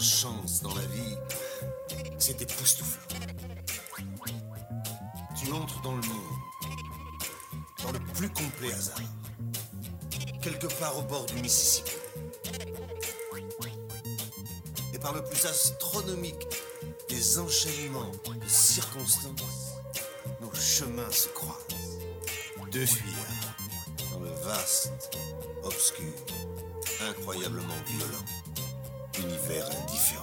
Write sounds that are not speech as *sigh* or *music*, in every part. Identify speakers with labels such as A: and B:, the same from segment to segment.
A: chance dans la vie, c'est époustouflant. Tu entres dans le monde, dans le plus complet hasard, quelque part au bord du Mississippi. Et par le plus astronomique des enchaînements de circonstances, nos chemins se croisent. Deux fuyards dans le vaste, obscur, incroyablement violent univers indifférent.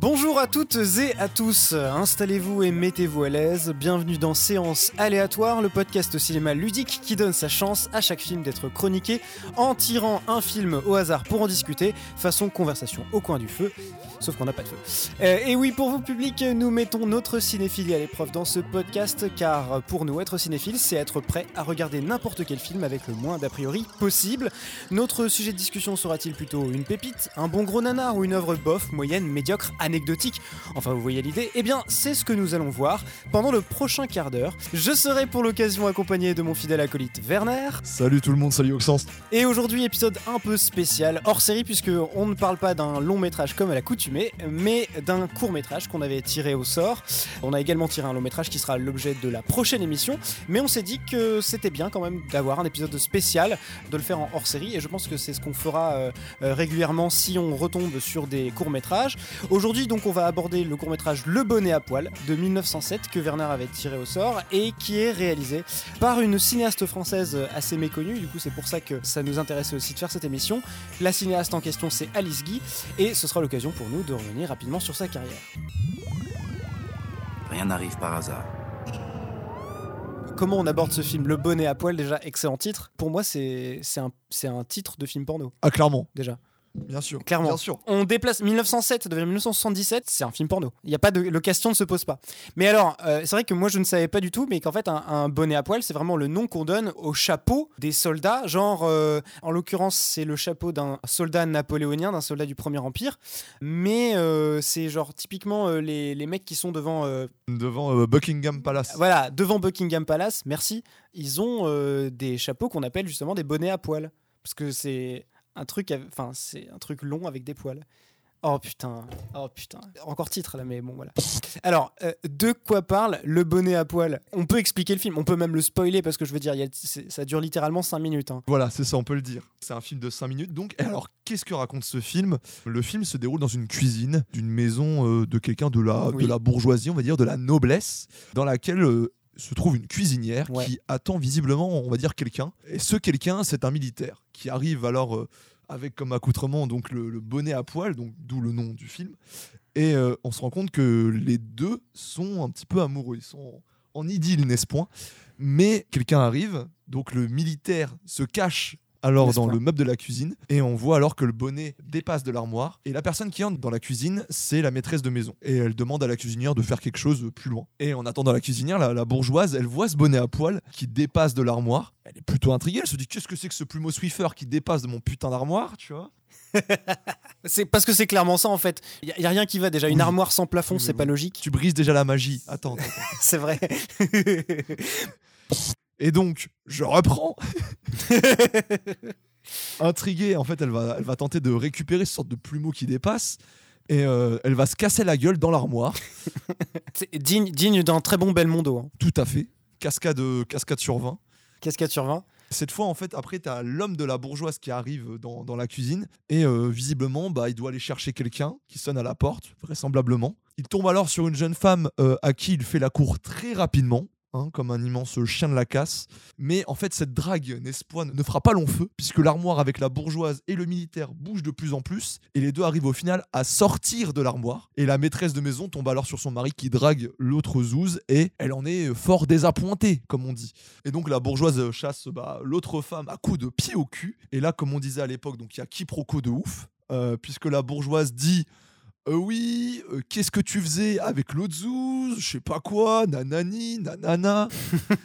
B: Bonjour à toutes et à tous, installez-vous et mettez-vous à l'aise, bienvenue dans Séance aléatoire, le podcast cinéma ludique qui donne sa chance à chaque film d'être chroniqué en tirant un film au hasard pour en discuter, façon conversation au coin du feu, sauf qu'on n'a pas de feu. Euh, et oui, pour vous public, nous mettons notre cinéphilie à l'épreuve dans ce podcast, car pour nous, être cinéphile, c'est être prêt à regarder n'importe quel film avec le moins d'a priori possible. Notre sujet de discussion sera-t-il plutôt une pépite, un bon gros nanar ou une œuvre bof, moyenne, médiocre, anecdotique Enfin, vous voyez l'idée Eh bien, c'est ce que nous allons voir pendant le prochain quart d'heure. Je serai pour l'occasion accompagné de mon fidèle acolyte Werner.
C: Salut tout le monde, salut Oxens.
B: Et aujourd'hui, épisode un peu spécial, hors série, puisque on ne parle pas d'un long métrage comme à l'accoutumée, mais d'un court métrage qu'on avait tiré au sort. On a également tiré un long métrage qui sera l'objet de la prochaine émission, mais on s'est dit que c'était bien quand même d'avoir un épisode spécial, de le faire en hors série, et je pense que c'est ce qu'on fera euh, euh, régulièrement si on retombe sur des courts métrages. Aujourd'hui, donc, on va aborder le court métrage Le Bonnet à poil de 1907 que Werner avait tiré au sort et qui est réalisé par une cinéaste française assez méconnue. Du coup, c'est pour ça que ça nous intéressait aussi de faire cette émission. La cinéaste en question, c'est Alice Guy, et ce sera l'occasion pour nous de revenir rapidement sur sa carrière.
D: Rien n'arrive par hasard.
B: Comment on aborde ce film Le Bonnet à poil, déjà, excellent titre. Pour moi, c'est un, c'est un titre de film porno,
C: Ah clairement,
B: déjà.
C: Bien sûr.
B: Clairement.
C: Bien sûr.
B: On déplace 1907 devient 1977, c'est un film porno. Il y a pas de le question ne se pose pas. Mais alors, euh, c'est vrai que moi je ne savais pas du tout, mais qu'en fait un, un bonnet à poil, c'est vraiment le nom qu'on donne au chapeau des soldats. Genre, euh, en l'occurrence, c'est le chapeau d'un soldat napoléonien, d'un soldat du Premier Empire. Mais euh, c'est genre typiquement euh, les, les mecs qui sont devant, euh,
C: Devant euh, Buckingham Palace.
B: voilà, devant Buckingham Palace. Merci. Ils ont euh, des chapeaux qu'on appelle justement des bonnets à poil, parce que c'est un truc, enfin c'est un truc long avec des poils. Oh putain, oh putain, encore titre là, mais bon voilà. Alors, euh, de quoi parle le bonnet à poil? On peut expliquer le film, on peut même le spoiler parce que je veux dire, y a- ça dure littéralement 5 minutes. hein.
C: Voilà, c'est ça, on peut le dire. C'est un film de 5 minutes. Donc, alors, qu'est-ce que raconte ce film? Le film se déroule dans une cuisine d'une maison euh, de quelqu'un de la,
B: Oui.
C: de la bourgeoisie, on va dire, de la noblesse, dans laquelle euh, se trouve une cuisinière
B: Ouais.
C: qui attend visiblement, on va dire, quelqu'un. Et ce quelqu'un, c'est un militaire qui arrive alors euh, avec comme accoutrement donc le, le bonnet à poil, donc d'où le nom du film. Et euh, on se rend compte que les deux sont un petit peu amoureux. Ils sont en, en idylle, n'est-ce point? Mais quelqu'un arrive, donc le militaire se cache alors dans le meuble de la cuisine et on voit alors que le bonnet dépasse de l'armoire et la personne qui entre dans la cuisine c'est la maîtresse de maison et elle demande à la cuisinière de faire quelque chose plus loin et en attendant la cuisinière la, la bourgeoise elle voit ce bonnet à poil qui dépasse de l'armoire elle est plutôt intriguée elle se dit qu'est-ce que c'est que ce plumeau Swiffer qui dépasse de mon putain d'armoire tu vois? *laughs*
B: C'est parce que c'est clairement ça en fait. Il y, a- y a rien qui va déjà. Une armoire sans plafond,
C: Oui,
B: c'est pas logique.
C: tu brises déjà la magie attends. *laughs*
B: c'est vrai. *laughs*
C: et donc je reprends *laughs* intriguée, en fait, elle va, elle va tenter de récupérer ce sorte de plumeau qui dépasse. Et euh, elle va se casser la gueule dans l'armoire. *laughs*
B: C'est digne, digne d'un très bon Belmondo. Hein.
C: Tout à fait. Cascade, cascade sur 20.
B: Cascade sur 20.
C: Cette fois, en fait, après, tu as l'homme de la bourgeoise qui arrive dans, dans la cuisine. Et euh, visiblement, bah, il doit aller chercher quelqu'un qui sonne à la porte, vraisemblablement. Il tombe alors sur une jeune femme euh, à qui il fait la cour très rapidement. Hein, comme un immense chien de la casse. Mais en fait, cette drague, pas, ne fera pas long feu, puisque l'armoire avec la bourgeoise et le militaire bouge de plus en plus, et les deux arrivent au final à sortir de l'armoire. Et la maîtresse de maison tombe alors sur son mari qui drague l'autre zouze, et elle en est fort désappointée, comme on dit. Et donc la bourgeoise chasse bah, l'autre femme à coups de pied au cul. Et là, comme on disait à l'époque, donc il y a quiproquo de ouf, euh, puisque la bourgeoise dit Euh, oui, euh, qu'est-ce que tu faisais avec l'autre Je sais pas quoi, nanani, nanana.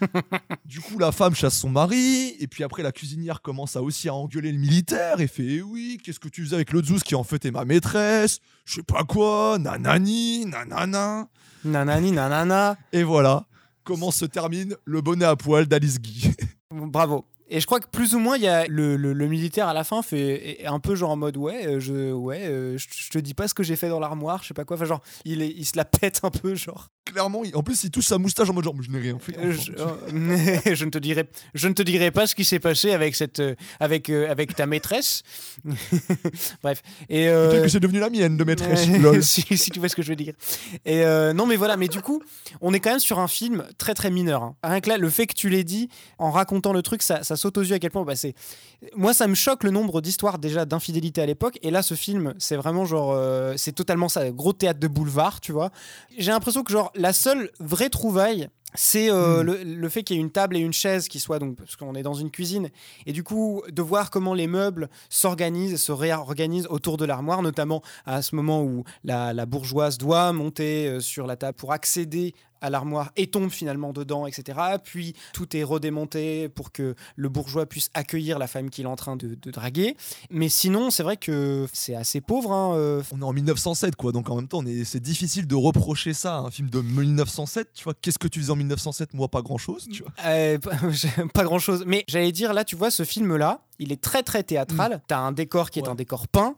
C: *laughs* du coup, la femme chasse son mari, et puis après, la cuisinière commence à aussi à engueuler le militaire et fait Eh oui, qu'est-ce que tu faisais avec l'autre zouze qui en fait est ma maîtresse? Je sais pas quoi, nanani, nanana.
B: Nanani, nanana.
C: Et voilà comment se termine le bonnet à poil d'Alice Guy.
B: Bravo. Et je crois que plus ou moins, il y a le, le- le militaire à la fin fait un peu genre en mode ouais, euh, je, ouais, euh, je, je te dis pas ce que j'ai fait dans l'armoire, je sais pas quoi. Enfin, genre, il, est, il se la pète un peu, genre.
C: Clairement, il- en plus, il touche sa moustache en mode genre, je n'ai rien fait.
B: Euh, je, euh, *laughs* je ne te dirai, je ne te dirai pas ce qui s'est passé avec cette, euh, avec, euh, avec ta maîtresse. *laughs* Bref. Et
C: Peut-être que c'est devenu la mienne de maîtresse. *laughs*
B: Si, si tu vois ce que je veux dire. Et non, mais voilà, mais du coup, on est quand même sur un film très très mineur. hein. Rien que là, le fait que tu l'aies dit, en racontant le truc, ça, ça saute aux yeux à quel point. Bah, c'est... Moi, ça me choque le nombre d'histoires déjà d'infidélité à l'époque. Et là, ce film, c'est vraiment genre. euh, c'est totalement ça, gros théâtre de boulevard, tu vois. J'ai l'impression que, genre, la seule vraie trouvaille. C'est euh,
C: Hmm.
B: le, le fait qu'il y ait une table et une chaise qui soient donc parce qu'on est dans une cuisine et du coup de voir comment les meubles s'organisent, se réorganisent autour de l'armoire, notamment à ce moment où la, la bourgeoise doit monter euh, sur la table pour accéder à l'armoire et tombe finalement dedans, etc. Puis tout est redémonté pour que le bourgeois puisse accueillir la femme qu'il est en train de, de draguer. Mais sinon, c'est vrai que c'est assez pauvre. hein, euh,
C: On est en 1907, quoi. Donc en même temps, c'est difficile de reprocher ça à un film de 1907. Tu vois, qu'est-ce que tu faisais en 1907 Moi, pas grand-chose, tu vois.
B: Euh, *laughs* pas grand chose. Mais j'allais dire, là, tu vois, ce film-là, il est très très théâtral. T'as un décor qui est un décor peint.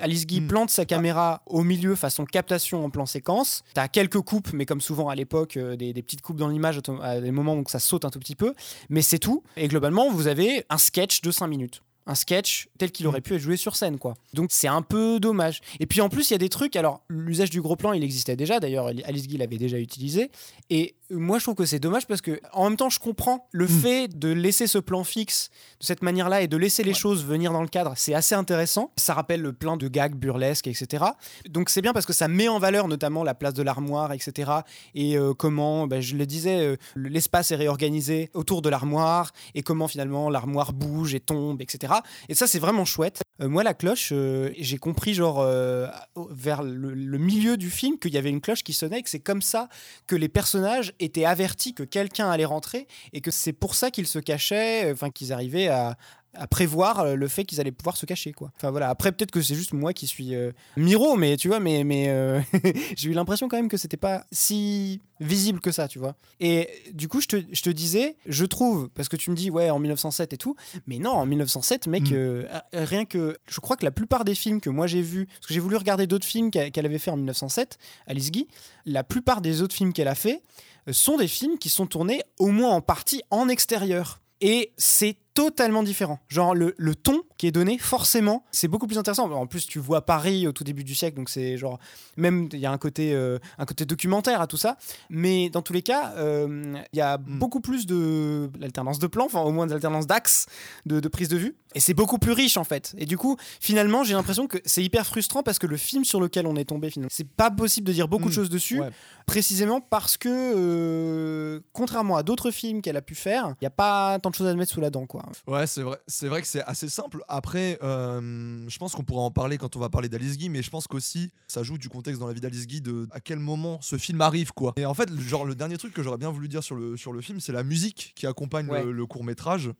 B: Alice Guy
C: Mm.
B: plante sa caméra au milieu façon captation en plan séquence. T'as quelques coupes, mais comme souvent à l'époque, euh, des, des petites coupes dans l'image à des moments où ça saute un tout petit peu. Mais c'est tout. Et globalement, vous avez un sketch de 5 minutes. Un sketch tel qu'il
C: Mm.
B: aurait pu être joué sur scène, quoi. Donc c'est un peu dommage. Et puis en plus, il y a des trucs. Alors, l'usage du gros plan, il existait déjà. D'ailleurs, Alice Guy l'avait déjà utilisé. Et moi, je trouve que c'est dommage parce que, en même temps, je comprends le
C: Mm.
B: fait de laisser ce plan fixe de cette manière-là et de laisser les
C: Ouais.
B: choses venir dans le cadre. C'est assez intéressant. Ça rappelle plein de gags burlesques, etc. Donc c'est bien parce que ça met en valeur notamment la place de l'armoire, etc. Et euh, comment, bah, je le disais, euh, l'espace est réorganisé autour de l'armoire et comment finalement l'armoire bouge et tombe, etc. Et ça, c'est vraiment chouette. Euh, moi, la cloche, euh, j'ai compris genre euh, vers le, le milieu du film qu'il y avait une cloche qui sonnait et que c'est comme ça que les personnages étaient avertis que quelqu'un allait rentrer et que c'est pour ça qu'ils se cachaient, enfin qu'ils arrivaient à, à prévoir euh, le fait qu'ils allaient pouvoir se cacher quoi. Enfin voilà, après peut-être que c'est juste moi qui suis euh, miro mais tu vois mais mais euh, *laughs* j'ai eu l'impression quand même que c'était pas si visible que ça, tu vois. Et du coup, je te, je te disais, je trouve parce que tu me dis ouais en 1907 et tout, mais non, en 1907 mec
C: Mm.
B: euh, rien que je crois que la plupart des films que moi j'ai vus parce que j'ai voulu regarder d'autres films qu'elle avait fait en 1907, Alice Guy, la plupart des autres films qu'elle a fait sont des films qui sont tournés au moins en partie en extérieur. Et c'est totalement différent. Genre le, le ton qui est donné, forcément, c'est beaucoup plus intéressant. En plus, tu vois Paris au tout début du siècle, donc c'est genre même il y a un côté euh, un côté documentaire à tout ça. Mais dans tous les cas, euh, il y a
C: Mm.
B: beaucoup plus de l'alternance de plans, enfin au moins de l'alternance d'axes, de, de prise de vue. Et c'est beaucoup plus riche en fait. Et du coup, finalement, j'ai l'impression que c'est hyper frustrant parce que le film sur lequel on est tombé, finalement, c'est pas possible de dire beaucoup de
C: Mm.
B: choses dessus
C: Ouais.
B: précisément parce que, euh, contrairement à d'autres films qu'elle a pu faire, il n'y a pas tant de choses à mettre sous la dent, quoi.
C: Ouais, c'est vrai, c'est vrai que c'est assez simple. Après, euh, je pense qu'on pourra en parler quand on va parler d'Alice Guy, mais je pense qu'aussi ça joue du contexte dans la vie d'Alice Guy de à quel moment ce film arrive, quoi. Et en fait, le- genre le dernier truc que j'aurais bien voulu dire sur le sur le film, c'est la musique qui accompagne
B: Ouais.
C: le, court métrage.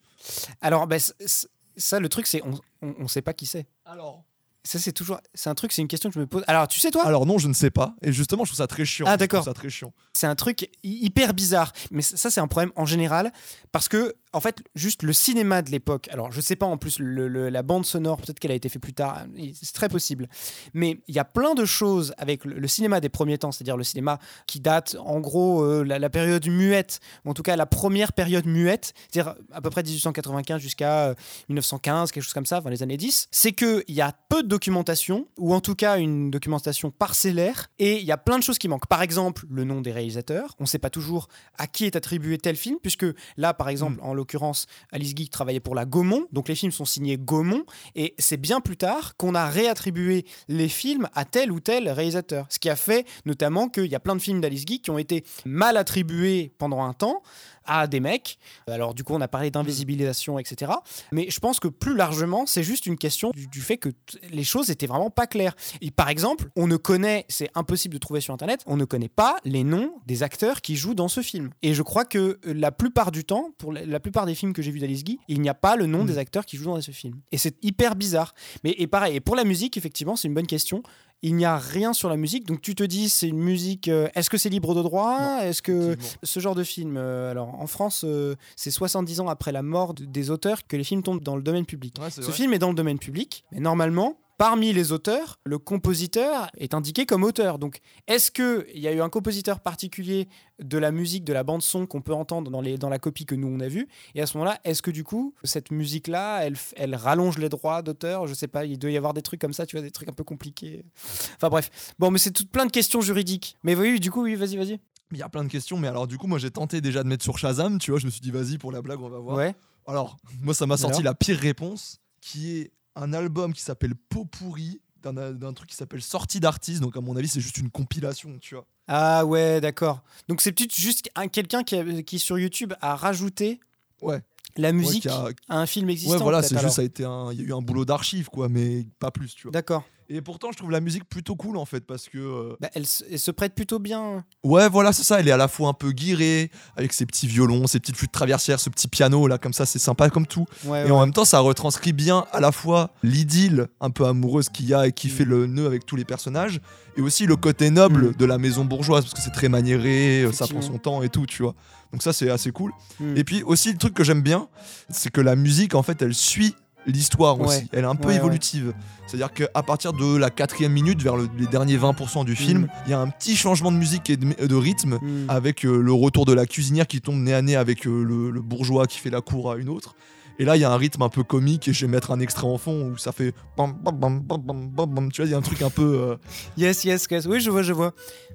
B: Alors, bah, c- ça, le truc, c'est on, on, on sait pas qui c'est.
C: Alors,
B: Ça, c'est toujours, c'est un truc, c'est une question que je me pose. Alors, tu sais toi,
C: alors non, je ne sais pas. Et justement, je trouve ça très chiant.
B: Ah, d'accord.
C: Ça très chiant.
B: c'est un truc hy- hyper bizarre. Mais ça, c'est un problème en général parce que, en fait, juste le cinéma de l'époque. Alors, je sais pas en plus le- le- la bande sonore, peut-être qu'elle a été faite plus tard. C'est très possible. Mais il y a plein de choses avec le, le cinéma des premiers temps, c'est-à-dire le cinéma qui date, en gros, euh, la, la période muette, ou en tout cas la première période muette, c'est-à-dire à peu près 1895 jusqu'à euh, 1915, quelque chose comme ça, enfin les années 10. C'est que il y a peu de documentation, ou en tout cas une documentation parcellaire, et il y a plein de choses qui manquent. Par exemple, le nom des réalisateurs. On ne sait pas toujours à qui est attribué tel film, puisque là, par exemple, en l'occurrence, Alice Guy travaillait pour la Gaumont, donc les films sont signés Gaumont, et c'est bien plus tard qu'on a réattribué les films à tel ou tel réalisateur. Ce qui a fait notamment qu'il y a plein de films d'Alice Guy qui ont été mal attribués pendant un temps à des mecs. Alors du coup, on a parlé d'invisibilisation, etc. Mais je pense que plus largement, c'est juste une question du, du fait que t- les choses étaient vraiment pas claires. Et par exemple, on ne connaît, c'est impossible de trouver sur Internet, on ne connaît pas les noms des acteurs qui jouent dans ce film. Et je crois que euh, la plupart du temps, pour la, plupart des films que j'ai vus d'Alice Guy, il n'y a pas le nom
C: Mm.
B: des acteurs qui jouent dans ce film. Et c'est hyper bizarre. Mais et pareil, et pour la musique, effectivement, c'est une bonne question. Il n'y a rien sur la musique, donc tu te dis c'est une musique. euh, Est-ce que c'est libre de droit? Est-ce que ce genre de film, euh, alors en France, euh, c'est 70 ans après la mort de- des auteurs que les films tombent dans le domaine public.
C: Ouais,
B: Ce
C: vrai.
B: film est dans le domaine public, mais normalement, parmi les auteurs, le compositeur est indiqué comme auteur. Donc, est-ce qu'il y a eu un compositeur particulier de la musique, de la bande-son qu'on peut entendre dans, les, dans la copie que nous on a vue Et à ce moment-là, est-ce que du coup, cette musique-là, elle, elle rallonge les droits d'auteur? Je sais pas, il doit y avoir des trucs comme ça, tu vois, des trucs un peu compliqués. Enfin bref. Bon, mais c'est tout plein de questions juridiques. Mais oui, du coup, oui, vas-y, vas-y.
C: Il y a plein de questions, mais alors du coup, moi j'ai tenté déjà de mettre sur Shazam, tu vois, je me suis dit, vas-y, pour la blague, on va voir.
B: Ouais.
C: Alors, moi, ça m'a sorti la pire réponse, qui est un album qui s'appelle Pot pourri, d'un d'un truc qui s'appelle Sortie d'artiste. Donc, à mon avis, c'est juste une compilation, tu vois.
B: Ah ouais, d'accord. Donc c'est peut-être juste un- quelqu'un qui, a- qui sur YouTube a rajouté
C: Ouais.
B: la musique
C: a-
B: à un film existant.
C: Ouais, voilà, c'est
B: alors.
C: juste, ça a été un. Il y a eu un boulot d'archive, quoi, mais pas plus, tu vois.
B: D'accord.
C: Et pourtant, je trouve la musique plutôt cool, en fait, parce que. euh,
B: Bah, elle, se- elle se prête plutôt bien.
C: Ouais, voilà, c'est ça. Elle est à la fois un peu guirée, avec ses petits violons, ses petites flûtes traversières, ce petit piano, là, comme ça, c'est sympa comme tout.
B: Ouais,
C: Et en même temps, ça retranscrit bien à la fois l'idylle un peu amoureuse qu'il y a et qui fait le nœud avec tous les personnages, et aussi le côté noble
B: Mm.
C: de la maison bourgeoise, parce que c'est très maniéré, euh, ça prend son temps et tout, tu vois. Donc ça, c'est assez cool.
B: Hmm.
C: Et puis aussi, le truc que j'aime bien, c'est que la musique, en fait, elle suit l'histoire
B: Ouais.
C: aussi. Elle est un peu
B: Ouais, ouais.
C: évolutive. C'est-à-dire qu'à partir de la quatrième minute, vers le- les derniers 20% du film,
B: Mm.
C: il y a un petit changement de musique et de, de rythme
B: Hmm.
C: avec euh, le retour de la cuisinière qui tombe nez à nez avec euh, le, le bourgeois qui fait la cour à une autre. Et là, il y a un rythme un peu comique et je vais mettre un extrait en fond où ça fait bam, bam, bam. Tu vois, il y a un truc un peu, euh,
B: Yes, yes, yes. Oui, je vois, je vois.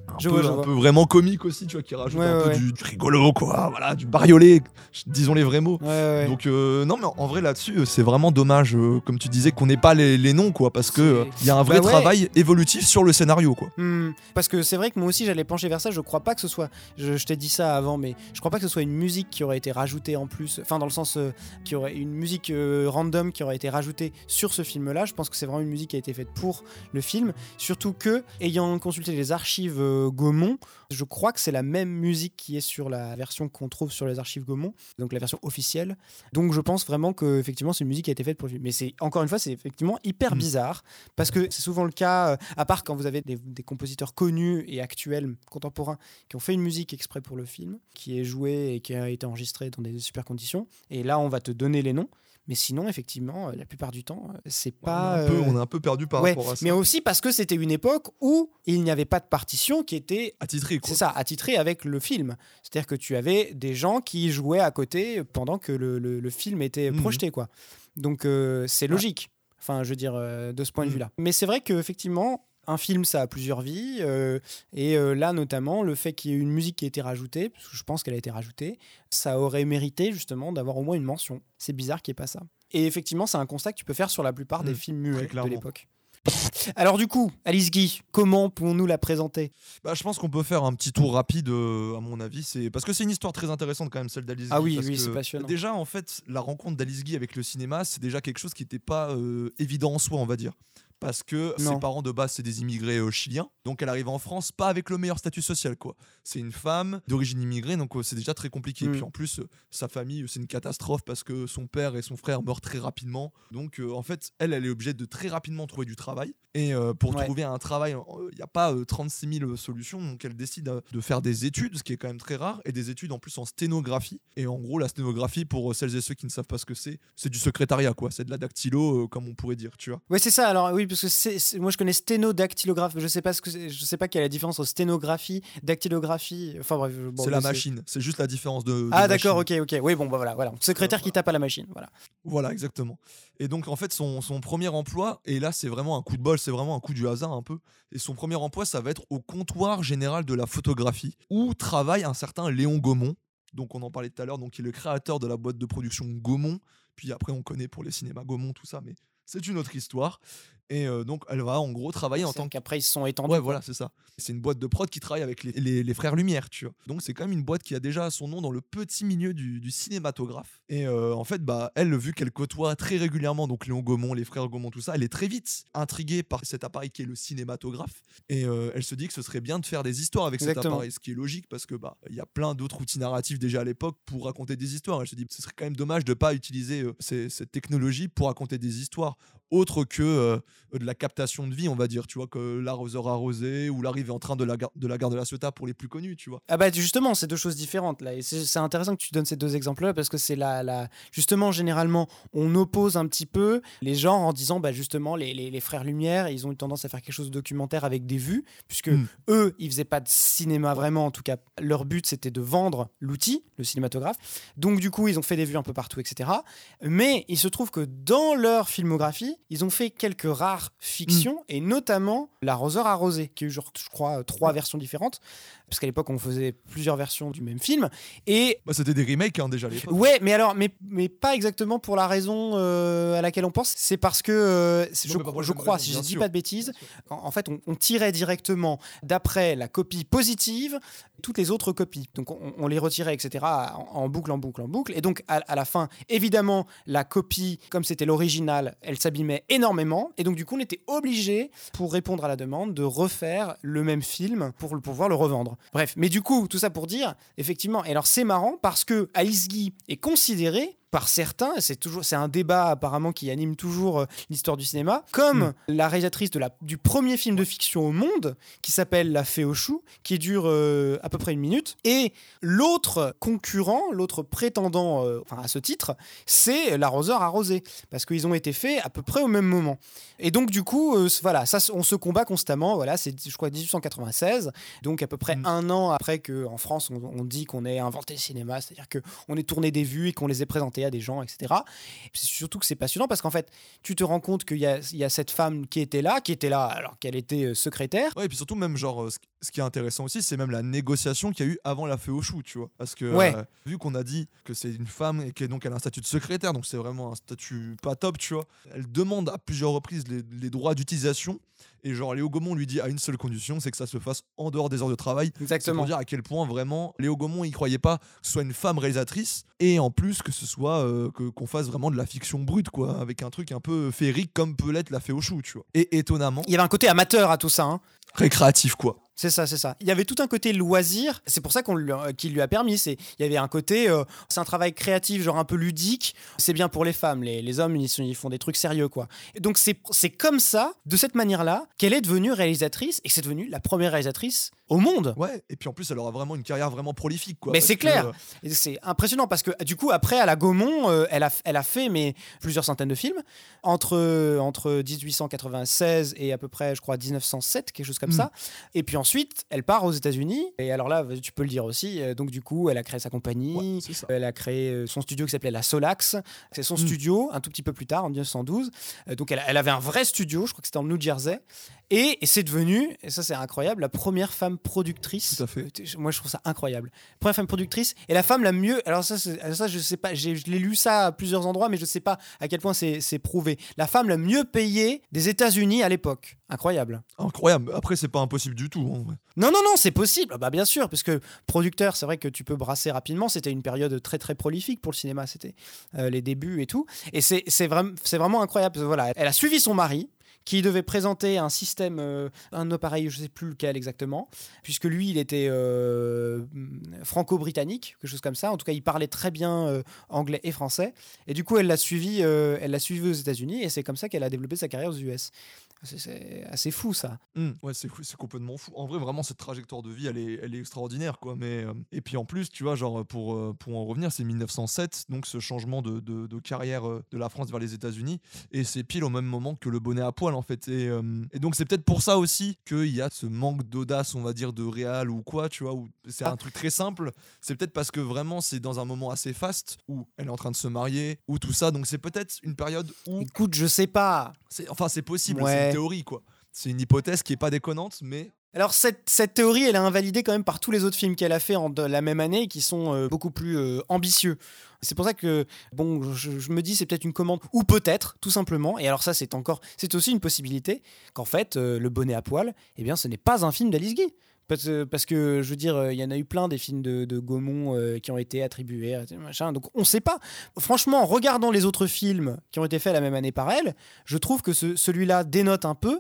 C: un,
B: Je
C: peu,
B: vois, je
C: un
B: vois.
C: peu vraiment comique aussi, tu vois, qui rajoute un peu du, du rigolo, quoi. Voilà, du bariolé, disons les vrais mots. Donc non mais en vrai là-dessus c'est vraiment dommage euh, comme tu disais qu'on n'ait pas les, les noms quoi parce que euh, il y a un vrai
B: Bah ouais.
C: travail évolutif sur le scénario quoi.
B: Hmm. Parce que c'est vrai que moi aussi j'allais pencher vers ça. Je crois pas que ce soit. Je, je t'ai dit ça avant, mais je crois pas que ce soit une musique qui aurait été rajoutée en plus. Enfin, dans le sens euh, qui aurait une musique random qui aurait été rajoutée sur ce film-là. Je pense que c'est vraiment une musique qui a été faite pour le film. Surtout que, ayant consulté les archives Gaumont, je crois que c'est la même musique qui est sur la version qu'on trouve sur les archives Gaumont, donc la version officielle. Donc je pense vraiment que effectivement c'est une musique qui a été faite pour le film. Mais c'est encore une fois c'est effectivement hyper
C: Mm.
B: bizarre parce que c'est souvent le cas, euh, à part quand vous avez des, des compositeurs connus et actuels, contemporains, qui ont fait une musique exprès pour le film, qui est jouée et qui a été enregistrée dans des super conditions. Et là on va te donner les noms. Mais sinon, effectivement, euh, la plupart du temps, euh, c'est pas.
C: on, est un peu,
B: euh,
C: on est un peu perdu par
B: ouais,
C: rapport à ça.
B: mais aussi parce que c'était une époque où il n'y avait pas de partition qui était
C: Attitré quoi.
B: c'est ça, attitré avec le film. C'est-à-dire que tu avais des gens qui jouaient à côté pendant que le, le- le film était
C: Mhm.
B: projeté, quoi. Donc euh, c'est logique. Enfin, je veux dire, euh, de ce point de
C: Mhm.
B: vue-là. Mais c'est vrai qu'effectivement, un film, ça a plusieurs vies. euh, et euh, là, notamment, le fait qu'il y ait une musique qui a été rajoutée, parce que je pense qu'elle a été rajoutée, ça aurait mérité justement d'avoir au moins une mention. C'est bizarre qu'il n'y ait pas ça. Et effectivement, c'est un constat que tu peux faire sur la plupart des
C: Mhm,
B: films muets de l'époque. Alors du coup, Alice Guy, comment pouvons-nous la présenter?
C: Bah, je pense qu'on peut faire un petit tour rapide, euh, à mon avis. C'est parce que c'est une histoire très intéressante quand même celle d'Alice
B: Ah
C: Guy,
B: oui,
C: parce
B: oui,
C: que
B: c'est passionnant.
C: Déjà, en fait, la rencontre d'Alice Guy avec le cinéma, c'est déjà quelque chose qui n'était pas euh, évident en soi, on va dire. Parce que
B: Non.
C: ses parents de base, c'est des immigrés euh, chiliens. Donc elle arrive en France pas avec le meilleur statut social, quoi. C'est une femme d'origine immigrée, donc euh, c'est déjà très compliqué. Et
B: Mm.
C: puis en plus, euh, sa famille, c'est une catastrophe parce que son père et son frère meurent très rapidement. Donc en fait, elle, elle est obligée de très rapidement trouver du travail. Et pour
B: Ouais.
C: trouver un travail, il n'y a pas euh, 36 000 solutions. Donc elle décide de faire des études, ce qui est quand même très rare, et des études en plus en sténographie. Et en gros, la sténographie, pour celles et ceux qui ne savent pas ce que c'est, c'est du secrétariat, quoi. C'est de la dactylo, comme on pourrait dire, tu vois.
B: Ouais, c'est ça. Alors oui, parce que c'est, moi je connais sténodactylographe. Je sais pas ce que je sais pas quelle est la différence entre sténographie, dactylographie. Enfin bref. bon,
C: c'est la machine. C'est juste la différence de. de
B: Ah d'accord, ok, ok. Oui, bon, bah voilà, voilà. Secrétaire qui tape à la machine, voilà.
C: Voilà, exactement. Et donc, en fait, son, son premier emploi, et là, c'est vraiment un coup de bol, c'est vraiment un coup du hasard un peu. Et son premier emploi, ça va être au comptoir général de la photographie, où travaille un certain Léon Gaumont. Donc, on en parlait tout à l'heure, donc qui est le créateur de la boîte de production Gaumont. Puis après, on connaît pour les cinémas Gaumont, tout ça, mais c'est une autre histoire. Et euh, donc, elle va en gros travailler en tant
B: qu'après ils se sont étendus.
C: Ouais, voilà, c'est ça. C'est une boîte de prod qui travaille avec les, les- les frères Lumière, tu vois. Donc c'est quand même une boîte qui a déjà son nom dans le petit milieu du, du cinématographe. Et euh, en fait, bah, elle, vu qu'elle côtoie très régulièrement donc Léon Gaumont, les frères Gaumont, tout ça, elle est très vite intriguée par cet appareil qui est le cinématographe. Et euh, elle se dit que ce serait bien de faire des histoires avec cet appareil, ce qui est logique parce que bah il y a plein d'autres outils narratifs déjà à l'époque pour raconter des histoires. Elle se dit ce serait quand même dommage de pas utiliser ces- cette technologie pour raconter des histoires autre que euh, de la captation de vie, on va dire, tu vois, que l'arroseur arrosé ou l'arrivée en train de la, gare, de la gare de la Ciotat pour les plus connus, tu vois.
B: Ah bah justement, c'est deux choses différentes là. Et c'est intéressant que tu donnes ces deux exemples-là parce que c'est la, la... Justement, généralement, on oppose un petit peu les genres en disant, bah justement, les, les- les frères Lumière, ils ont eu tendance à faire quelque chose de documentaire avec des vues, puisque
C: Mm.
B: eux, ils faisaient pas de cinéma vraiment, en tout cas, leur but c'était de vendre l'outil, le cinématographe. Donc du coup, ils ont fait des vues un peu partout, etc. Mais il se trouve que dans leur filmographie, ils ont fait quelques rares fictions, et notamment L'arroseur arrosé, qui a eu, genre, je crois, trois versions différentes, parce qu'à l'époque, on faisait plusieurs versions du même film. Et
C: Bah, C'était des remakes hein, déjà à l'époque.
B: ouais, mais alors, mais, mais pas exactement pour la raison euh, à laquelle on pense. C'est parce que, euh,
C: Non,
B: je, crois,
C: raison,
B: si je
C: bien
B: dis
C: sûr.
B: pas de bêtises, en, en fait, on, on tirait directement d'après la copie positive toutes les autres copies. Donc, on, on les retirait, etc., en, en boucle, en boucle, en boucle. Et donc, à, à la fin, évidemment, la copie, comme c'était l'original, elle énormément. Et donc, du coup, on était obligé, pour répondre à la demande, de refaire le même film pour pouvoir le revendre. Bref, mais du coup, tout ça pour dire, effectivement, et alors c'est marrant parce que Alice Guy est considérée par certains, c'est toujours c'est un débat apparemment qui anime toujours euh, l'histoire du cinéma, comme
C: Mm.
B: la réalisatrice de la, du premier film de fiction au monde qui s'appelle La Fée aux choux, qui dure euh, à peu près une minute. Et l'autre concurrent, l'autre prétendant euh, enfin, à ce titre, c'est L'arroseur arrosé, parce qu'ils ont été faits à peu près au même moment. Et donc du coup, voilà, ça, on se combat constamment. Voilà, c'est je crois 1896, donc à peu près
C: Mm.
B: un an après que en France on, on dit qu'on ait inventé le cinéma, c'est-à-dire que on ait tourné des vues et qu'on les ait présentées à des gens, etc. Et C'est surtout que c'est passionnant parce qu'en fait, tu te rends compte qu'il y y a cette femme qui était là, qui était là alors qu'elle était euh, secrétaire.
C: Ouais, et puis surtout, même, genre, euh, ce, qui est intéressant aussi, c'est même la négociation qu'il y a eu avant la fée au chou, tu vois. Parce que,
B: Ouais.
C: euh, vu qu'on a dit que c'est une femme et qu'elle a un statut de secrétaire, donc c'est vraiment un statut pas top, tu vois. Elle demande à plusieurs reprises les, les droits d'utilisation. Et genre, Léo Gaumont lui dit à une seule condition, c'est que ça se fasse en dehors des heures de travail.
B: Exactement.
C: pour dire à quel point vraiment Léo Gaumont il croyait pas que ce soit une femme réalisatrice et en plus que ce soit euh, que qu'on fasse vraiment de la fiction brute quoi avec un truc un peu féerique comme peut l'être la fée au chou tu vois et étonnamment
B: Il y avait un côté amateur à tout ça. hein.
C: récréatif quoi
B: C'est ça, c'est ça. Il y avait tout un côté loisir, c'est pour ça qu'on lui, euh, qu'il lui a permis. C'est, il y avait un côté, euh, c'est un travail créatif, genre un peu ludique. C'est bien pour les femmes, les, les hommes ils, sont- ils font des trucs sérieux quoi. Et donc c'est, c'est comme ça, de cette manière-là, qu'elle est devenue réalisatrice et que c'est devenue la première réalisatrice au monde.
C: ouais et puis en plus elle aura vraiment une carrière vraiment prolifique quoi
B: Mais c'est clair.
C: euh,
B: c'est impressionnant parce que du coup après à la Gaumont, euh, elle, a, elle a fait mais plusieurs centaines de films entre entre 1896 et à peu près je crois 1907 quelque chose comme
C: Mm.
B: ça. Et puis ensuite elle part aux États-Unis et alors là tu peux le dire aussi. euh, Donc du coup elle a créé sa compagnie.
C: ouais,
B: Elle a créé euh, son studio qui s'appelait la Solax. C'est son
C: Mm.
B: studio, un tout petit peu plus tard, en 1912. Euh, Donc elle, elle avait un vrai studio, je crois que c'était en New Jersey. Et, et c'est devenu, et ça c'est incroyable, la première femme productrice.
C: Tout à fait.
B: Moi je trouve ça incroyable. Première femme productrice et la femme la mieux. Alors ça, ça je sais pas, je l'ai lu ça à plusieurs endroits, mais je sais pas à quel point c'est c'est prouvé. La femme la mieux payée des États-Unis à l'époque. Incroyable.
C: incroyable après c'est pas impossible du tout
B: Non, non, non, c'est possible. Ah Bah, bien sûr, parce que producteur, c'est vrai que tu peux brasser rapidement. C'était une période très, très prolifique pour le cinéma. C'était euh, les débuts et tout. Et c'est vraiment, vraiment incroyable. Voilà, elle a suivi son mari qui devait présenter un système, euh, un appareil, je sais plus lequel exactement, puisque lui, il était euh, franco-britannique, quelque chose comme ça. En tout cas, il parlait très bien anglais et français. Et du coup, elle l'a suivi, elle l'a suivi aux États-Unis, et c'est comme ça qu'elle a développé sa carrière aux US. C'est- assez fou, ça.
C: Hmm, ouais, c'est complètement fou. En vrai, vraiment, cette trajectoire de vie, elle est, elle est extraordinaire, quoi. Mais euh, et puis en plus, tu vois, genre pour euh, pour en revenir, c'est 1907, donc ce changement de, de- de carrière euh, de la France vers les États-Unis, et c'est pile au même moment que le bonnet à poil, en fait. Et, euh, et donc c'est peut-être pour ça aussi qu'il y a ce manque d'audace, on va dire, de réal ou quoi, tu vois. Où c'est un truc très simple. C'est peut-être parce que vraiment c'est dans un moment assez faste où elle est en train de se marier ou tout ça. Donc c'est peut-être une période où
B: Écoute, je sais pas.
C: enfin c'est possible,
B: Ouais.
C: Une théorie quoi. C'est une hypothèse qui est pas déconnante, mais
B: Alors cette, cette, théorie, elle est invalidée quand même par tous les autres films qu'elle a fait en la même année qui sont euh, beaucoup plus euh, ambitieux. C'est pour ça que bon, je, me dis c'est peut-être une commande ou peut-être tout simplement. Et alors ça c'est encore, c'est aussi une possibilité qu'en fait euh, le bonnet à poil, eh bien ce n'est pas un film d'Alice Guy. Parce, que je veux dire, il y en a eu plein des films de, Gaumont qui ont été attribués, machin. Donc on ne sait pas. Franchement, en regardant les autres films qui ont été faits la même année par elle, je trouve que celui-là dénote un peu.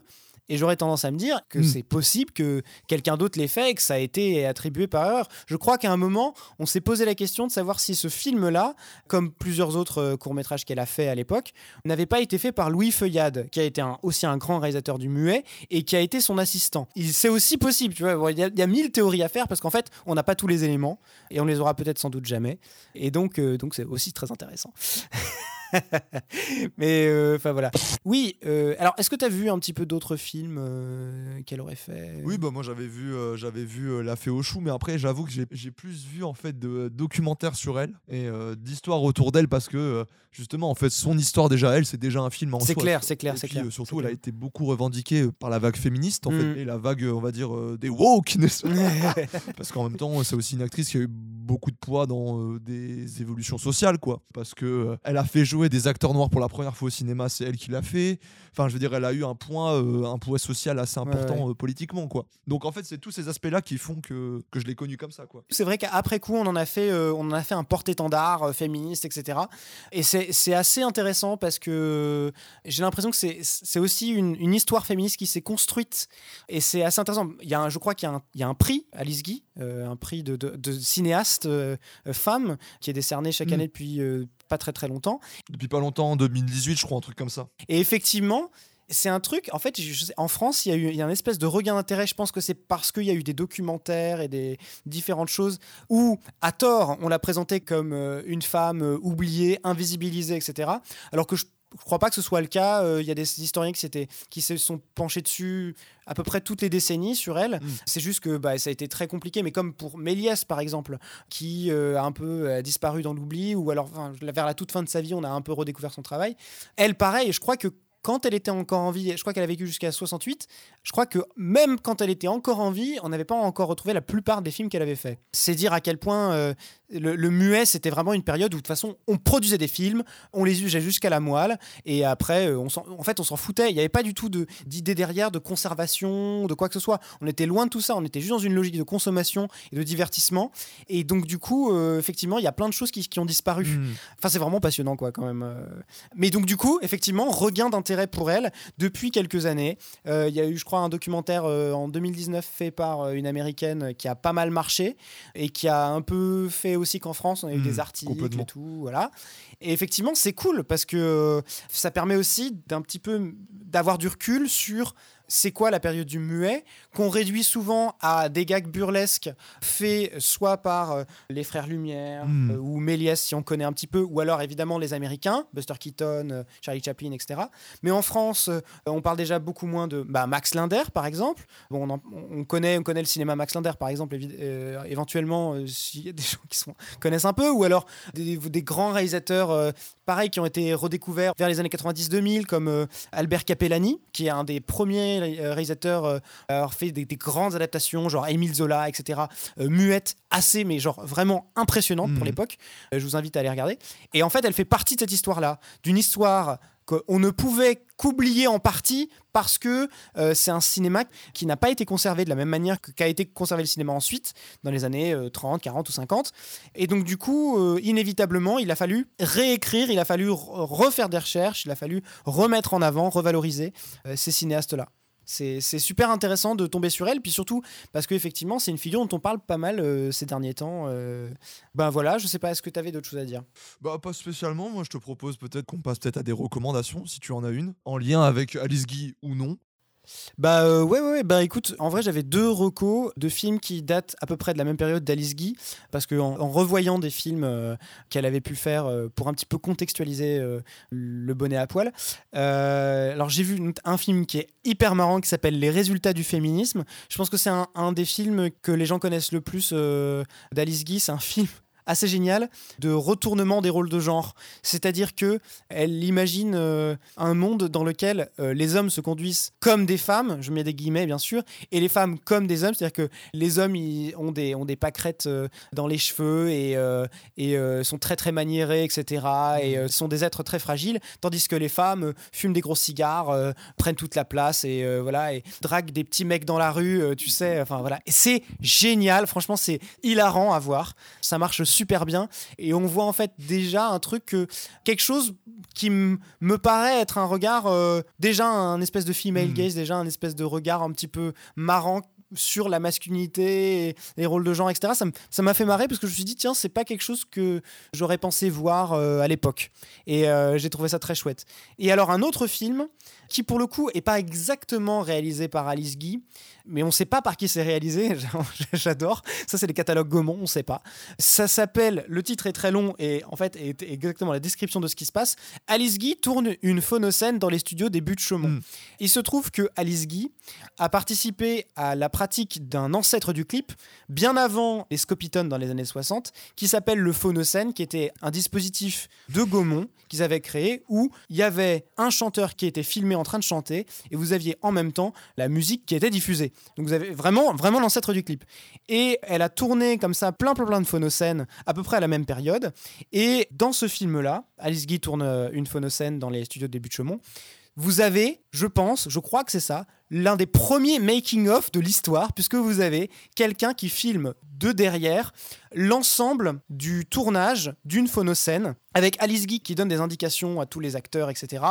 B: Et j'aurais tendance à me dire que hmm. c'est possible que quelqu'un d'autre l'ait fait et que ça a été attribué par erreur. Je crois qu'à un moment, on s'est posé la question de savoir si ce film-là, comme plusieurs autres euh, courts-métrages qu'elle a fait à l'époque, n'avait pas été fait par Louis Feuillade, qui a été aussi un grand réalisateur du muet et qui a été son assistant. C'est aussi possible, tu vois. Il y, a, mille théories à faire parce qu'en fait, on n'a pas tous les éléments et on les aura peut-être sans doute jamais. Et donc, euh, donc c'est aussi très intéressant. *laughs* *laughs* Mais euh, enfin voilà. Oui, euh, alors est-ce que tu as vu un petit peu d'autres films euh, qu'elle aurait fait
C: Oui, bah moi j'avais vu, j'avais vu La Fée au chou, mais après j'avoue que j'ai plus vu en fait de documentaires sur elle et d'histoires autour d'elle parce que justement en fait son histoire déjà elle c'est déjà un film en
B: C'est clair, c'est clair, c'est clair.
C: surtout elle a été beaucoup revendiquée par la vague féministe en fait mm. et la vague on va dire des woke *laughs* *laughs* parce qu'en même temps c'est aussi une actrice qui a eu beaucoup de poids dans des évolutions sociales quoi parce que elle a fait jouer des acteurs noirs pour la première fois au cinéma, c'est elle qui l'a fait. Enfin, je veux dire, elle a eu un point, euh, un poids social assez important euh, politiquement, quoi. Donc en fait, c'est tous ces aspects-là qui font que, que je l'ai connu comme ça, quoi.
B: C'est vrai qu'après coup, on en a fait, euh, on en a fait un porte-étendard féministe, etc. Et c'est assez intéressant parce que j'ai l'impression que c'est aussi une, une, histoire féministe qui s'est construite et c'est assez intéressant. Il y a un, je crois qu'il y, y, a un prix à Guy, un prix de, de, cinéaste femme qui est décerné chaque mm. année depuis pas très très longtemps.
C: Depuis pas longtemps, en 2018, je crois, un truc comme ça.
B: Et effectivement, c'est un truc, en fait, en France, il y a eu il y a une espèce de regain d'intérêt. Je pense que c'est parce qu'il y a eu des documentaires et des différentes choses où, à tort, on l'a présentée comme euh, une femme euh, oubliée, invisibilisée, etc. Alors que je je crois pas que ce soit le cas. Euh, il y a des historiens qui, qui se sont penchés dessus à peu près toutes les décennies sur elle. Mm. C'est juste que bah, ça a été très compliqué. Mais comme pour Méliès, par exemple, qui euh, a un peu euh, disparu dans l'oubli, ou alors vers la toute fin de sa vie, on a un peu redécouvert son travail. Elle, pareil, je crois que quand elle était encore en vie, je crois qu'elle a vécu jusqu'à 68, je crois que même quand elle était encore en vie, on n'avait pas encore retrouvé la plupart des films qu'elle avait fait. C'est dire à quel point le, muet, c'était vraiment une période où de toute façon, on produisait des films, on les usait jusqu'à la moelle, et après, euh, on en, fait, on s'en foutait. Il n'y avait pas du tout d'idée derrière, de conservation, de quoi que ce soit. On était loin de tout ça. On était juste dans une logique de consommation et de divertissement. Et donc, du coup, euh, effectivement, il y a plein de choses qui, ont disparu. Hmm. Enfin, c'est vraiment passionnant, quoi, quand même. Euh. Mais donc, du coup, effectivement, regain d'intérêt pour elle depuis quelques années. Il y a eu, je crois, un documentaire en 2019 fait par une américaine qui a pas mal marché et qui a un peu fait aussi qu'en France, on a eu des hmm, articles et tout, voilà. Et effectivement, c'est cool parce que ça permet aussi d'un petit peu d'avoir du recul sur c'est quoi la période du muet, qu'on réduit souvent à des gags burlesques faits soit par euh, les frères Lumière hmm. euh, ou Méliès si on connaît un petit peu, ou alors évidemment les Américains, Buster Keaton, euh, Charlie Chaplin, etc. Mais en France, on parle déjà beaucoup moins de bah, Max Linder par exemple. Bon, on, connaît, on connaît le cinéma Max Linder par exemple, éventuellement *laughs* s'il y a des gens qui sont, connaissent un peu, ou alors des, des grands réalisateurs pareil qui ont été redécouverts vers les années 90-2000 comme Albert Capellani qui est un des premiers euh, réalisateur euh, avoir fait des, grandes adaptations, genre Émile Zola, etc., euh, muette, assez, mais genre vraiment impressionnante pour mhm. l'époque. je vous invite à aller regarder. Et en fait, elle fait partie de cette histoire-là, d'une histoire qu'on ne pouvait qu'oublier en partie parce que c'est un cinéma qui n'a pas été conservé de la même manière qu'a été conservé le cinéma ensuite, dans les années 30, 40 ou 50. Et donc du coup, inévitablement, il a fallu réécrire, il a fallu refaire des recherches, il a fallu remettre en avant, revaloriser ces cinéastes-là c'est super intéressant de tomber sur elle, puis surtout parce qu'effectivement, c'est une figure dont on parle pas mal euh, ces derniers temps. Euh. Ben voilà, je sais pas, est-ce que tu avais d'autres choses à dire?
C: Bah, pas spécialement. Moi, je te propose peut-être qu'on passe peut-être à des recommandations, si tu en as une, en lien avec Alice Guy ou non.
B: Bah euh, ouais, ouais, bah écoute, en vrai j'avais deux recos de films qui datent à peu près de la même période d'Alice Guy, parce que en, revoyant des films euh, qu'elle avait pu faire euh, pour un petit peu contextualiser le bonnet à poil, alors j'ai vu un film qui est hyper marrant qui s'appelle Les résultats du féminisme. Je pense que c'est un, un, des films que les gens connaissent le plus d'Alice Guy, c'est un film assez génial de retournement des rôles de genre. C'est-à-dire que elle imagine euh, un monde dans lequel euh, les hommes se conduisent comme des femmes, je mets des guillemets bien sûr, et les femmes comme des hommes. C'est-à-dire que les hommes ont des, ont des pâquerettes euh, dans les cheveux et, et sont très très maniérés, etc. Et sont des êtres très fragiles, tandis que les femmes fument des gros cigares, prennent toute la place et voilà et draguent des petits mecs dans la rue, tu sais. Enfin voilà, c'est génial. Franchement, c'est hilarant à voir. Ça marche super bien et on voit en fait déjà un truc que quelque chose qui me paraît être un regard euh, déjà un espèce de female hmm. gaze, déjà un espèce de regard un petit peu marrant sur la masculinité et les rôles de genre, etc. Ça m'a fait marrer parce que je me suis dit, tiens, c'est pas quelque chose que j'aurais pensé voir euh, à l'époque. Et euh, j'ai trouvé ça très chouette. Et alors, un autre film qui, pour le coup, est pas exactement réalisé par Alice Guy, mais on ne sait pas par qui c'est réalisé. *laughs* J'adore. Ça, c'est les catalogues Gaumont, on ne sait pas. Ça s'appelle, le titre est très long et en fait, est exactement la description de ce qui se passe. Alice Guy tourne une phonocène dans les studios des Buts de Chaumont. Hmm. Il se trouve que Alice Guy a participé à la pratique d'un ancêtre du clip bien avant les Scopitones dans les années 60, qui s'appelle le phonocène, qui était un dispositif de Gaumont qu'ils avaient créé où il y avait un chanteur qui était filmé en train de chanter et vous aviez en même temps la musique qui était diffusée. Donc vous avez vraiment, vraiment l'ancêtre du clip. Et elle a tourné comme ça plein, plein, plein de phonocènes à peu près à la même période. Et dans ce film-là, Alice Guy tourne euh, une phonocène dans les studios de début de Chaumont. Vous avez, je pense, je crois que c'est ça, l'un des premiers making-of de l'histoire, puisque vous avez quelqu'un qui filme de derrière l'ensemble du tournage d'une phonocène avec Alice Guy qui donne des indications à tous les acteurs, etc.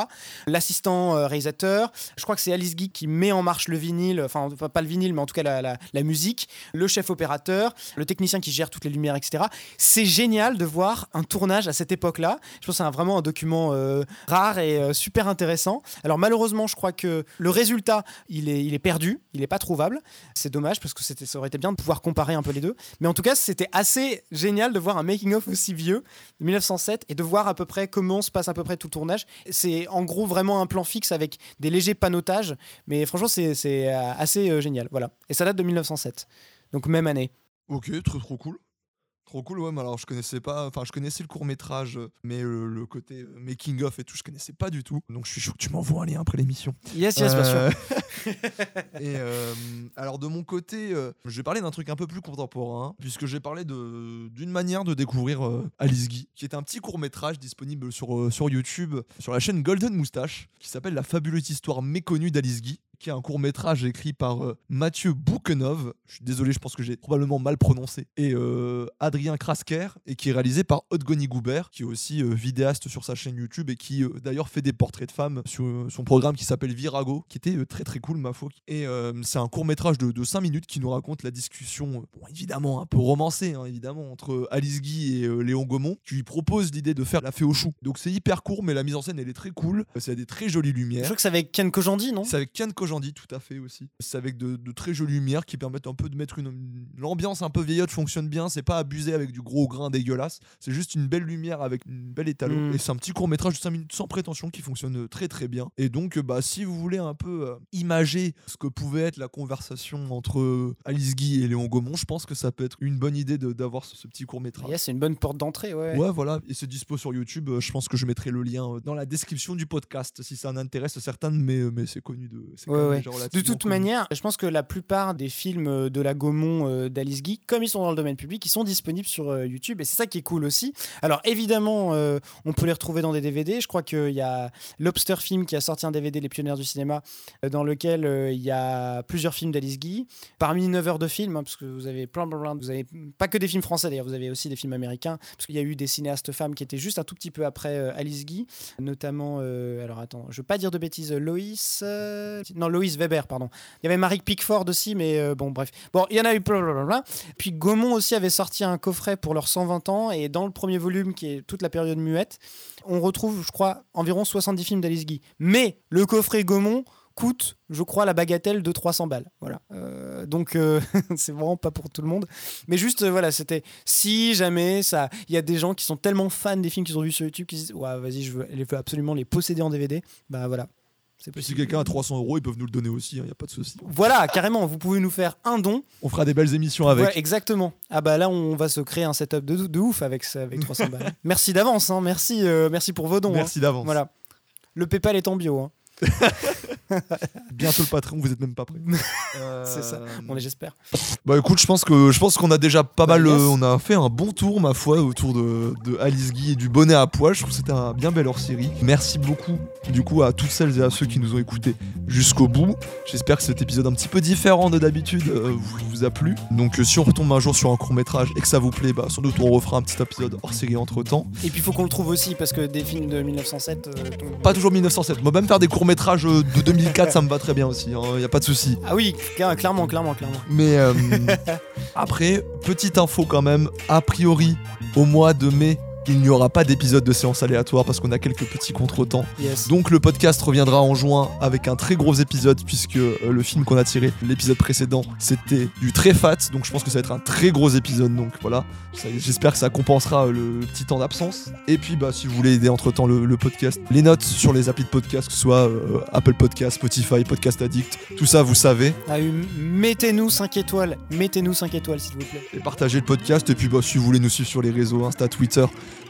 B: L'assistant euh, réalisateur, je crois que c'est Alice Guy qui met en marche le vinyle, enfin pas le vinyle, mais en tout cas la, musique, le chef opérateur, le technicien qui gère toutes les lumières, etc. C'est génial de voir un tournage à cette époque-là. Je pense que c'est vraiment un document euh, rare et euh, super intéressant. Alors malheureusement, je crois que le résultat, il est, perdu, il n'est pas trouvable. C'est dommage parce que ça aurait été bien de pouvoir comparer un peu les deux. Mais en tout cas, c'était assez génial de voir un making-of aussi vieux, de 1907, et de voir à peu près comment se passe à peu près tout le tournage. C'est en gros vraiment un plan fixe avec des légers panotages, mais franchement, c'est euh, assez euh, génial. Voilà. Et ça date de 1907, donc même année.
C: Ok, trop trop cool. Trop cool, ouais, mais alors je connaissais pas, enfin je connaissais le court métrage, mais le, côté euh, making of et tout, je connaissais pas du tout. Donc je suis chaud que tu m'envoies un lien après l'émission.
B: Yes, yes, bien sûr. Euh, *laughs*
C: et euh, alors de mon côté, je vais parler d'un truc un peu plus contemporain, puisque j'ai parlé d'une manière de découvrir Alice Guy, qui est un petit court métrage disponible sur, sur YouTube, sur la chaîne Golden Moustache, qui s'appelle La fabuleuse histoire méconnue d'Alice Guy qui est un court métrage écrit par euh, Mathieu Boukenov, je suis désolé, je pense que j'ai probablement mal prononcé, et euh, Adrien Krasker, et qui est réalisé par Odgoni Goubert, qui est aussi euh, vidéaste sur sa chaîne YouTube et qui d'ailleurs fait des portraits de femmes sur son programme qui s'appelle Virago, qui était très très cool, ma foi. Et c'est un court métrage de, 5 minutes qui nous raconte la discussion, bon, évidemment un peu romancée, hein, évidemment, entre Alice Guy et Léon Gaumont, qui lui propose l'idée de faire la fée au chou. Donc c'est hyper court, mais la mise en scène elle est très cool, c'est des très jolies lumières. Je
B: crois que c'est avec Ken Kojandi, non?
C: C'est avec Ken j'en dis tout à fait aussi. C'est avec de, très jolies lumières qui permettent un peu de mettre une, l'ambiance un peu vieillotte fonctionne bien. C'est pas abusé avec du gros grain dégueulasse. C'est juste une belle lumière avec une belle étalon. Mm. Et c'est un petit court métrage de 5 minutes sans prétention qui fonctionne très très bien. Et donc, bah, si vous voulez un peu euh, imager ce que pouvait être la conversation entre Alice Guy et Léon Gaumont, je pense que ça peut être une bonne idée d'avoir ce, petit court métrage.
B: c'est une bonne porte d'entrée, ouais.
C: Ouais, voilà. Et c'est dispo sur YouTube. Euh, je pense que je mettrai le lien euh, dans la description du podcast si ça en intéresse certains, mais, mais c'est connu de.
B: Ouais, de toute manière, je pense que la plupart des films euh, de la Gaumont euh, d'Alice Guy, comme ils sont dans le domaine public, ils sont disponibles sur euh, YouTube et c'est ça qui est cool aussi. Alors évidemment, on peut les retrouver dans des DVD. Je crois qu'il y a Lobster Film qui a sorti un DVD, Les Pionniers du cinéma, dans lequel il y a plusieurs films d'Alice Guy. Parmi 9 heures de films, hein, parce que vous avez plein, plein, plein, vous avez pas que des films français d'ailleurs, vous avez aussi des films américains, parce qu'il y a eu des cinéastes femmes qui étaient juste un tout petit peu après Alice Guy, notamment, alors attends, je veux pas dire de bêtises, Loïs, non Loïs Weber, pardon. Il y avait Marie Pickford aussi, mais euh, bon, bref. Bon, il y en a eu plein, Puis Gaumont aussi avait sorti un coffret pour leurs 120 ans, et dans le premier volume, qui est toute la période muette, on retrouve, je crois, environ 70 films d'Alice Guy. Mais le coffret Gaumont coûte, je crois, la bagatelle de 300 balles. Voilà. Euh, donc, euh, *laughs* c'est vraiment pas pour tout le monde. Mais juste, voilà, c'était si jamais ça. Il y a des gens qui sont tellement fans des films qu'ils ont vus sur YouTube qui disent Ouais, vas-y, je veux, je veux absolument les posséder en DVD. Bah voilà,
C: si quelqu'un a 300 euros, ils peuvent nous le donner aussi, il n'y a pas de souci.
B: Voilà, carrément, vous pouvez nous faire un don.
C: On fera des belles émissions avec.
B: Ouais, exactement. Ah bah là, on va se créer un setup de, de ouf avec, avec 300 balles. *laughs* Merci d'avance, hein. merci, euh, merci pour vos dons. hein.
C: Merci d'avance.
B: Voilà. Le PayPal est en bio. *laughs* *laughs*
C: Bientôt le patron, vous êtes même pas prêts. *laughs*
B: C'est ça.
C: Euh,
B: On est, j'espère.
C: Bah écoute, je pense que je pense qu'on a déjà pas
B: Bah,
C: mal,
B: yes.
C: euh, on a fait un bon tour ma foi autour de, de Alice Guy et du bonnet à poil. Je trouve que c'était un bien bel hors série. Merci beaucoup du coup à toutes celles et à ceux qui nous ont écoutés jusqu'au bout. J'espère que cet épisode un petit peu différent de d'habitude euh, vous, vous a plu. Donc euh, si on retombe un jour sur un court métrage et que ça vous plaît, bah sans doute on refera un petit épisode hors série entre temps.
B: Et puis il faut qu'on le trouve aussi parce que des films de 1907. euh, ton-
C: Pas toujours 1907. Moi même faire des courts métrages de 2004, ça me va très bien aussi. Il y a pas de souci.
B: Ah oui, cla- clairement, clairement, clairement.
C: Mais euh, *laughs* après, petite info quand même, a priori, au mois de mai, il n'y aura pas d'épisode de séance aléatoire parce qu'on a quelques petits contretemps.
B: Yes.
C: Donc le podcast reviendra en juin avec un très gros épisode puisque euh, le film qu'on a tiré, l'épisode précédent, c'était du très fat. Donc je pense que ça va être un très gros épisode. Donc voilà, j'espère que ça compensera euh, le, le petit temps d'absence. Et puis bah si vous voulez aider entre temps le, le podcast, les notes sur les applis de podcast, que ce soit euh, Apple Podcast, Spotify, Podcast Addict, tout ça vous savez.
B: Ah mettez-nous 5 étoiles. Mettez-nous 5 étoiles, s'il vous plaît.
C: et partagez le podcast. Et puis, bah, si vous voulez nous suivre sur les réseaux, Insta, Twitter,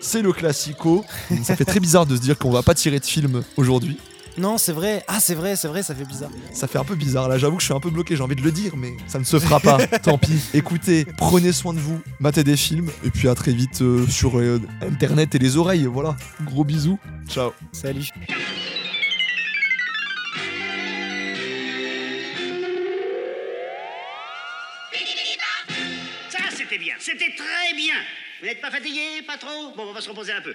C: c'est le classico. ça fait très bizarre de se dire qu'on va pas tirer de film aujourd'hui.
B: Non, c'est vrai. Ah, c'est vrai, c'est vrai, ça fait bizarre.
C: Ça fait un peu bizarre. Là, j'avoue que je suis un peu bloqué. J'ai envie de le dire, mais ça ne se fera pas. *laughs* Tant pis. Écoutez, prenez soin de vous, matez des films. Et puis, à très vite euh, sur euh, Internet et les oreilles. Voilà. Gros bisous. Ciao.
B: Salut.
D: Ça, c'était bien. C'était très bien. Vous n'êtes pas fatigué, pas trop? Bon, on va se reposer un peu.